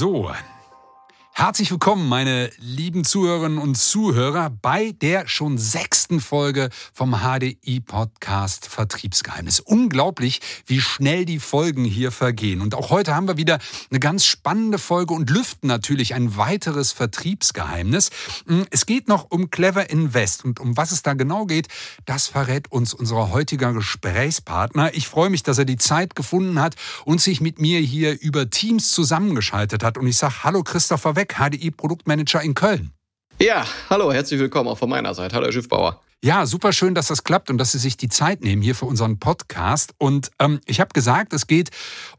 So, Herzlich willkommen, meine lieben Zuhörerinnen und Zuhörer, bei der schon sechsten Folge vom HDI-Podcast Vertriebsgeheimnis. Unglaublich, wie schnell die Folgen hier vergehen. Und auch heute haben wir wieder eine ganz spannende Folge und lüften natürlich ein weiteres Vertriebsgeheimnis. Es geht noch um Clever Invest und um was es da genau geht, das verrät uns unser heutiger Gesprächspartner. Ich freue mich, dass er die Zeit gefunden hat und sich mit mir hier über Teams zusammengeschaltet hat. Und ich sage Hallo Christopher Weck. HDI-Produktmanager in Köln. Ja, hallo, herzlich willkommen auch von meiner Seite. Hallo, Herr Schiffbauer. Ja, super schön, dass das klappt und dass Sie sich die Zeit nehmen hier für unseren Podcast. Und ähm, ich habe gesagt, es geht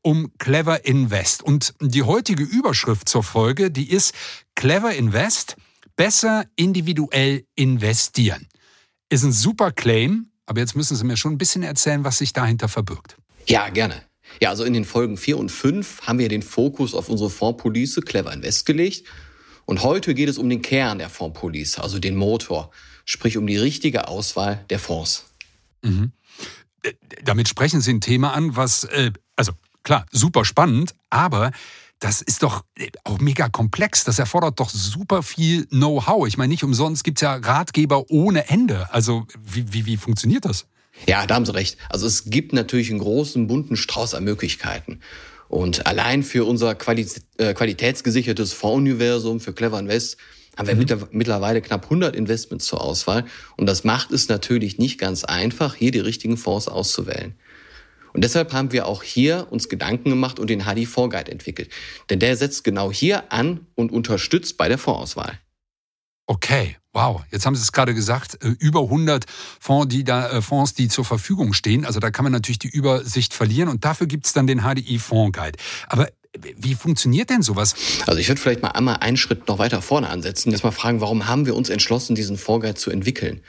um Clever Invest. Und die heutige Überschrift zur Folge, die ist Clever Invest, besser individuell investieren. Ist ein super Claim, aber jetzt müssen Sie mir schon ein bisschen erzählen, was sich dahinter verbirgt. Ja, gerne. Ja, also in den Folgen 4 und 5 haben wir den Fokus auf unsere Fondspolice Clever Invest gelegt. Und heute geht es um den Kern der Fondspolice, also den Motor, sprich um die richtige Auswahl der Fonds. Mhm. Äh, damit sprechen Sie ein Thema an, was, äh, also klar, super spannend, aber das ist doch äh, auch mega komplex. Das erfordert doch super viel Know-how. Ich meine, nicht umsonst gibt es ja Ratgeber ohne Ende. Also wie, wie, wie funktioniert das? Ja, da haben Sie recht. Also es gibt natürlich einen großen, bunten Strauß an Möglichkeiten. Und allein für unser Quali äh, qualitätsgesichertes Fondsuniversum für Clever Invest haben wir mhm. mittlerweile knapp 100 Investments zur Auswahl. Und das macht es natürlich nicht ganz einfach, hier die richtigen Fonds auszuwählen. Und deshalb haben wir auch hier uns Gedanken gemacht und den HD Fonds Guide entwickelt. Denn der setzt genau hier an und unterstützt bei der Fondsauswahl. Okay, wow. Jetzt haben Sie es gerade gesagt, äh, über 100 Fonds die, da, äh, Fonds, die zur Verfügung stehen. Also da kann man natürlich die Übersicht verlieren und dafür gibt es dann den HDI Fonds Guide. Aber wie funktioniert denn sowas? Also ich würde vielleicht mal einmal einen Schritt noch weiter vorne ansetzen. Jetzt mal fragen, warum haben wir uns entschlossen, diesen Fondsguide zu entwickeln?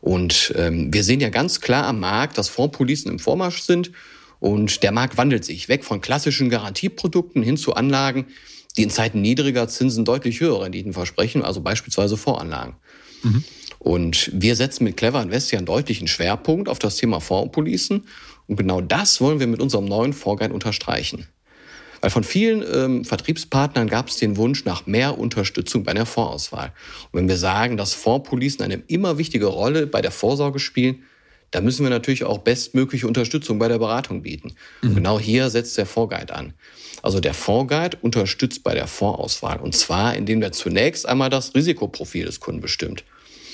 Und ähm, wir sehen ja ganz klar am Markt, dass Fondspolicen im Vormarsch sind und der Markt wandelt sich weg von klassischen Garantieprodukten hin zu Anlagen, die in Zeiten niedriger Zinsen deutlich höhere Renditen versprechen, also beispielsweise Voranlagen. Mhm. Und wir setzen mit Clever Invest ja einen deutlichen Schwerpunkt auf das Thema Fondspolicen. Und genau das wollen wir mit unserem neuen Vorgang unterstreichen. Weil von vielen ähm, Vertriebspartnern gab es den Wunsch nach mehr Unterstützung bei der Fondsauswahl. Und wenn wir sagen, dass Fondspolicen eine immer wichtige Rolle bei der Vorsorge spielen, da müssen wir natürlich auch bestmögliche Unterstützung bei der Beratung bieten. Mhm. Genau hier setzt der Fondsguide an. Also der Fondsguide unterstützt bei der Fondsauswahl. Und zwar, indem er zunächst einmal das Risikoprofil des Kunden bestimmt.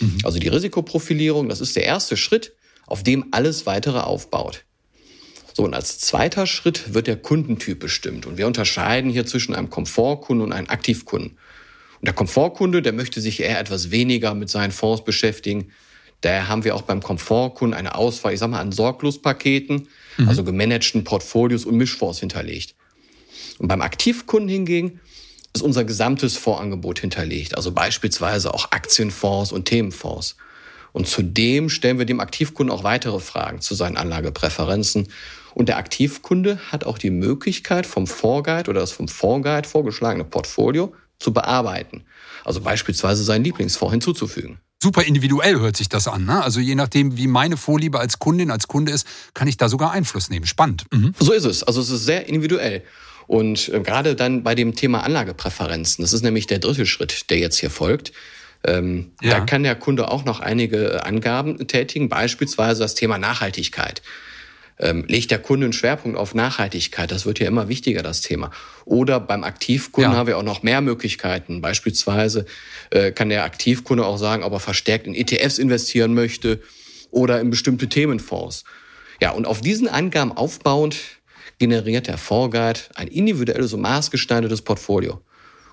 Mhm. Also die Risikoprofilierung, das ist der erste Schritt, auf dem alles weitere aufbaut. So, und als zweiter Schritt wird der Kundentyp bestimmt. Und wir unterscheiden hier zwischen einem Komfortkunden und einem Aktivkunden. Und der Komfortkunde, der möchte sich eher etwas weniger mit seinen Fonds beschäftigen, Daher haben wir auch beim Komfortkunden eine Auswahl, ich sag mal, an Sorglospaketen, mhm. also gemanagten Portfolios und Mischfonds hinterlegt. Und beim Aktivkunden hingegen ist unser gesamtes Fondsangebot hinterlegt, also beispielsweise auch Aktienfonds und Themenfonds. Und zudem stellen wir dem Aktivkunden auch weitere Fragen zu seinen Anlagepräferenzen. Und der Aktivkunde hat auch die Möglichkeit, vom Fondsguide oder das vom Fondsguide vorgeschlagene Portfolio zu bearbeiten. Also beispielsweise seinen Lieblingsfonds hinzuzufügen super individuell hört sich das an. Ne? Also je nachdem, wie meine Vorliebe als Kundin, als Kunde ist, kann ich da sogar Einfluss nehmen. Spannend. Mhm. So ist es. Also es ist sehr individuell. Und äh, gerade dann bei dem Thema Anlagepräferenzen, das ist nämlich der dritte Schritt, der jetzt hier folgt. Ähm, ja. Da kann der Kunde auch noch einige Angaben tätigen, beispielsweise das Thema Nachhaltigkeit ähm, legt der Kunde einen Schwerpunkt auf Nachhaltigkeit. Das wird ja immer wichtiger, das Thema. Oder beim Aktivkunden ja. haben wir auch noch mehr Möglichkeiten. Beispielsweise äh, kann der Aktivkunde auch sagen, ob er verstärkt in ETFs investieren möchte oder in bestimmte Themenfonds. Ja, und auf diesen Angaben aufbauend generiert der Fondsguide ein individuelles und maßgeschneidertes Portfolio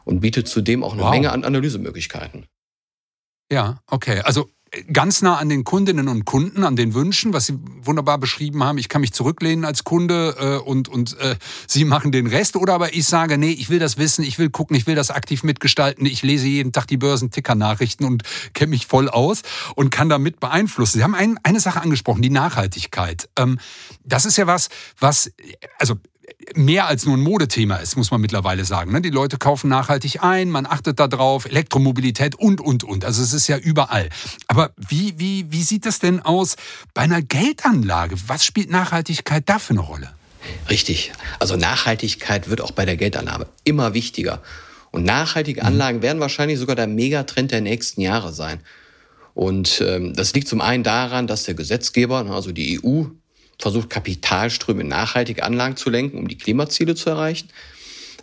und bietet zudem auch eine wow. Menge an Analysemöglichkeiten. Ja, okay. Also ganz nah an den Kundinnen und Kunden, an den Wünschen, was Sie wunderbar beschrieben haben. Ich kann mich zurücklehnen als Kunde äh, und, und äh, Sie machen den Rest. Oder aber ich sage, nee, ich will das wissen, ich will gucken, ich will das aktiv mitgestalten. Ich lese jeden Tag die Börsenticker-Nachrichten und kenne mich voll aus und kann damit beeinflussen. Sie haben ein, eine Sache angesprochen, die Nachhaltigkeit. Ähm, das ist ja was, was, also mehr als nur ein Modethema ist, muss man mittlerweile sagen. Ne? Die Leute kaufen nachhaltig ein, man achtet darauf, Elektromobilität und, und, und. Also es ist ja überall. Aber wie, wie, wie sieht das denn aus bei einer Geldanlage? Was spielt Nachhaltigkeit da für eine Rolle? Richtig. Also Nachhaltigkeit wird auch bei der Geldannahme immer wichtiger. Und nachhaltige mhm. Anlagen werden wahrscheinlich sogar der Megatrend der nächsten Jahre sein. Und ähm, das liegt zum einen daran, dass der Gesetzgeber, also die EU, versucht, Kapitalströme in nachhaltige Anlagen zu lenken, um die Klimaziele zu erreichen.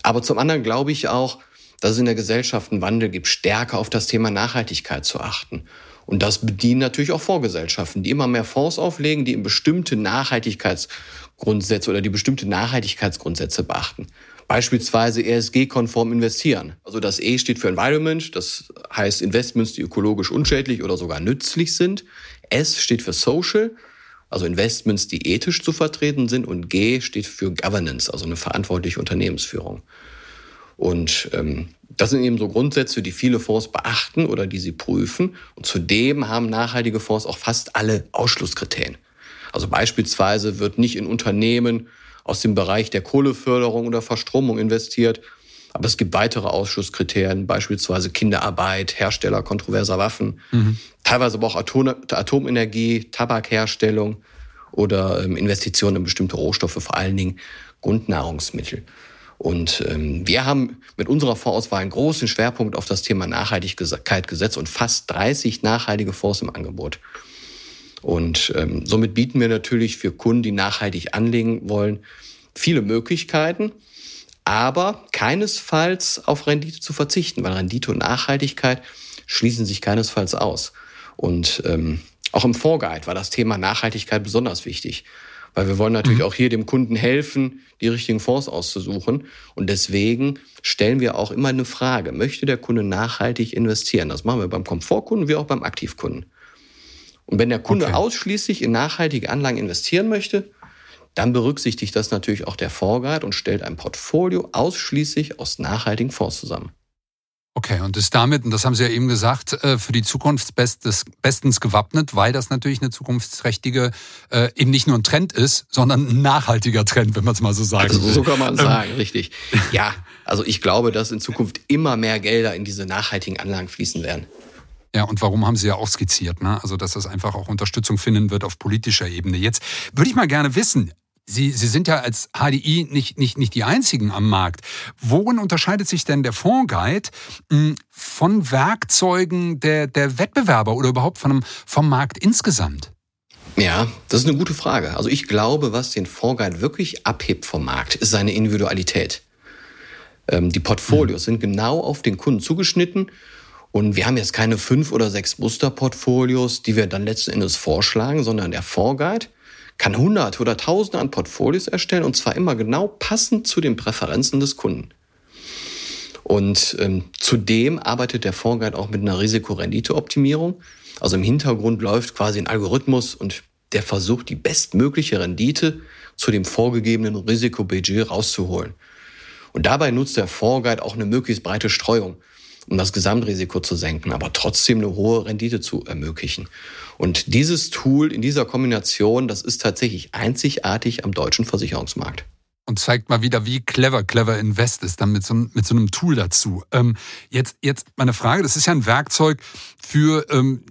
Aber zum anderen glaube ich auch, dass es in der Gesellschaft einen Wandel gibt, stärker auf das Thema Nachhaltigkeit zu achten. Und das bedienen natürlich auch Vorgesellschaften, die immer mehr Fonds auflegen, die in bestimmte Nachhaltigkeitsgrundsätze oder die bestimmte Nachhaltigkeitsgrundsätze beachten. Beispielsweise ESG-konform investieren. Also das E steht für Environment, das heißt Investments, die ökologisch unschädlich oder sogar nützlich sind. S steht für Social, also Investments, die ethisch zu vertreten sind. Und G steht für Governance, also eine verantwortliche Unternehmensführung. Und ähm, das sind eben so Grundsätze, die viele Fonds beachten oder die sie prüfen. Und zudem haben nachhaltige Fonds auch fast alle Ausschlusskriterien. Also beispielsweise wird nicht in Unternehmen aus dem Bereich der Kohleförderung oder Verstromung investiert. Aber es gibt weitere Ausschusskriterien, beispielsweise Kinderarbeit, Hersteller kontroverser Waffen, mhm. teilweise aber auch Atom Atomenergie, Tabakherstellung oder ähm, Investitionen in bestimmte Rohstoffe, vor allen Dingen Grundnahrungsmittel. Und ähm, wir haben mit unserer Fondsauswahl einen großen Schwerpunkt auf das Thema Nachhaltigkeit gesetzt und fast 30 nachhaltige Fonds im Angebot. Und ähm, somit bieten wir natürlich für Kunden, die nachhaltig anlegen wollen, viele Möglichkeiten, aber keinesfalls auf Rendite zu verzichten, weil Rendite und Nachhaltigkeit schließen sich keinesfalls aus. Und ähm, auch im Vorguide war das Thema Nachhaltigkeit besonders wichtig, weil wir wollen natürlich mhm. auch hier dem Kunden helfen, die richtigen Fonds auszusuchen. Und deswegen stellen wir auch immer eine Frage, möchte der Kunde nachhaltig investieren? Das machen wir beim Komfortkunden wie auch beim Aktivkunden. Und wenn der Kunde okay. ausschließlich in nachhaltige Anlagen investieren möchte, dann berücksichtigt das natürlich auch der Vorguide und stellt ein Portfolio ausschließlich aus nachhaltigen Fonds zusammen. Okay, und ist damit, und das haben Sie ja eben gesagt, äh, für die Zukunft bestens gewappnet, weil das natürlich eine zukunftsträchtige, äh, eben nicht nur ein Trend ist, sondern ein nachhaltiger Trend, wenn man es mal so sagen also, So kann man ähm, sagen, richtig. Ja, also ich glaube, dass in Zukunft immer mehr Gelder in diese nachhaltigen Anlagen fließen werden. Ja, und warum haben Sie ja auch skizziert, ne? Also, dass das einfach auch Unterstützung finden wird auf politischer Ebene. Jetzt würde ich mal gerne wissen, Sie, Sie sind ja als HDI nicht, nicht, nicht die einzigen am Markt. Worin unterscheidet sich denn der Fondsguide hm, von Werkzeugen der, der Wettbewerber oder überhaupt von einem, vom Markt insgesamt? Ja, das ist eine gute Frage. Also ich glaube, was den Fondsguide wirklich abhebt vom Markt, ist seine Individualität. Ähm, die Portfolios mhm. sind genau auf den Kunden zugeschnitten und wir haben jetzt keine fünf oder sechs Musterportfolios, die wir dann letzten Endes vorschlagen, sondern der Fondsguide kann hunderte oder tausende an Portfolios erstellen und zwar immer genau passend zu den Präferenzen des Kunden. Und ähm, zudem arbeitet der Fondsguide auch mit einer Risikorenditeoptimierung. Also im Hintergrund läuft quasi ein Algorithmus und der versucht, die bestmögliche Rendite zu dem vorgegebenen Risikobudget rauszuholen. Und dabei nutzt der Fondsguide auch eine möglichst breite Streuung um das Gesamtrisiko zu senken, aber trotzdem eine hohe Rendite zu ermöglichen. Und dieses Tool in dieser Kombination, das ist tatsächlich einzigartig am deutschen Versicherungsmarkt. Und zeigt mal wieder, wie clever Clever Invest ist, dann mit so, mit so einem Tool dazu. Ähm, jetzt, jetzt meine Frage, das ist ja ein Werkzeug für ähm,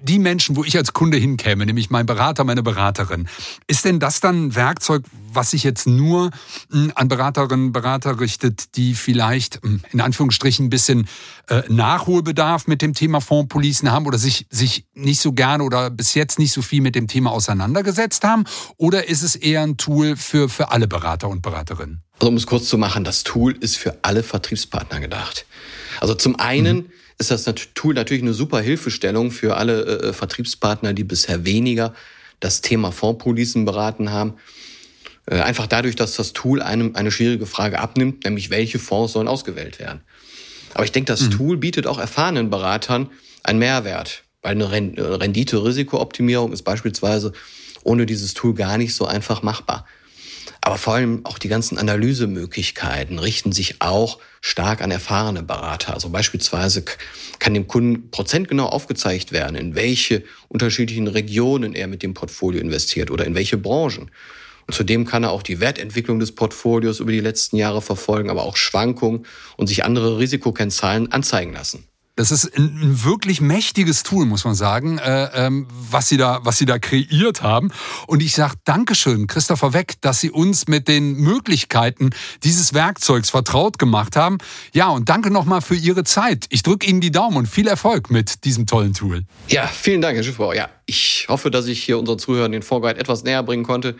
die Menschen, wo ich als Kunde hinkäme, nämlich mein Berater, meine Beraterin, ist denn das dann ein Werkzeug, was sich jetzt nur hm, an Beraterinnen und Berater richtet, die vielleicht hm, in Anführungsstrichen ein bisschen äh, Nachholbedarf mit dem Thema Fondspolicen haben oder sich, sich nicht so gerne oder bis jetzt nicht so viel mit dem Thema auseinandergesetzt haben? Oder ist es eher ein Tool für, für alle Berater und Beraterinnen? Also um es kurz zu machen, das Tool ist für alle Vertriebspartner gedacht. Also zum einen mhm ist das Tool natürlich eine super Hilfestellung für alle äh, Vertriebspartner, die bisher weniger das Thema Fondspolicen beraten haben. Äh, einfach dadurch, dass das Tool einem eine schwierige Frage abnimmt, nämlich welche Fonds sollen ausgewählt werden. Aber ich denke, das mhm. Tool bietet auch erfahrenen Beratern einen Mehrwert, weil eine Rendite-Risikooptimierung ist beispielsweise ohne dieses Tool gar nicht so einfach machbar. Aber vor allem auch die ganzen Analysemöglichkeiten richten sich auch stark an erfahrene Berater. Also beispielsweise kann dem Kunden prozentgenau aufgezeigt werden, in welche unterschiedlichen Regionen er mit dem Portfolio investiert oder in welche Branchen. Und zudem kann er auch die Wertentwicklung des Portfolios über die letzten Jahre verfolgen, aber auch Schwankungen und sich andere Risikokennzahlen anzeigen lassen. Das ist ein, wirklich mächtiges Tool, muss man sagen, äh, ähm, was, Sie da, was Sie da kreiert haben. Und ich sage Dankeschön, Christopher Weck, dass Sie uns mit den Möglichkeiten dieses Werkzeugs vertraut gemacht haben. Ja, und danke nochmal für Ihre Zeit. Ich drücke Ihnen die Daumen und viel Erfolg mit diesem tollen Tool. Ja, vielen Dank, Herr Schiffbauer. Ja, ich hoffe, dass ich hier unseren Zuhörern den Vorguide etwas näher bringen konnte.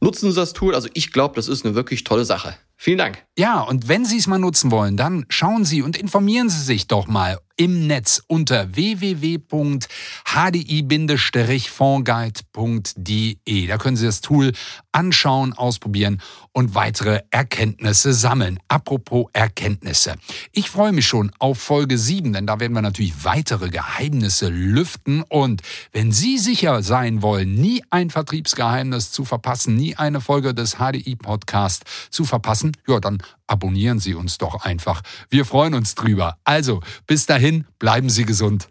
Nutzen Sie das Tool. Also ich glaube, das ist eine wirklich tolle Sache. Vielen Dank. Ja, und wenn Sie es mal nutzen wollen, dann schauen Sie und informieren Sie sich doch mal im Netz unter www.hdi-fondguide.de. Da können Sie das Tool anschauen, ausprobieren und weitere Erkenntnisse sammeln. Apropos Erkenntnisse. Ich freue mich schon auf Folge 7, denn da werden wir natürlich weitere Geheimnisse lüften. Und wenn Sie sicher sein wollen, nie ein Vertriebsgeheimnis zu verpassen, nie eine Folge des HDI-Podcast zu verpassen, ja, dann abonnieren Sie uns doch einfach. Wir freuen uns drüber. Also, bis dahin, bleiben Sie gesund.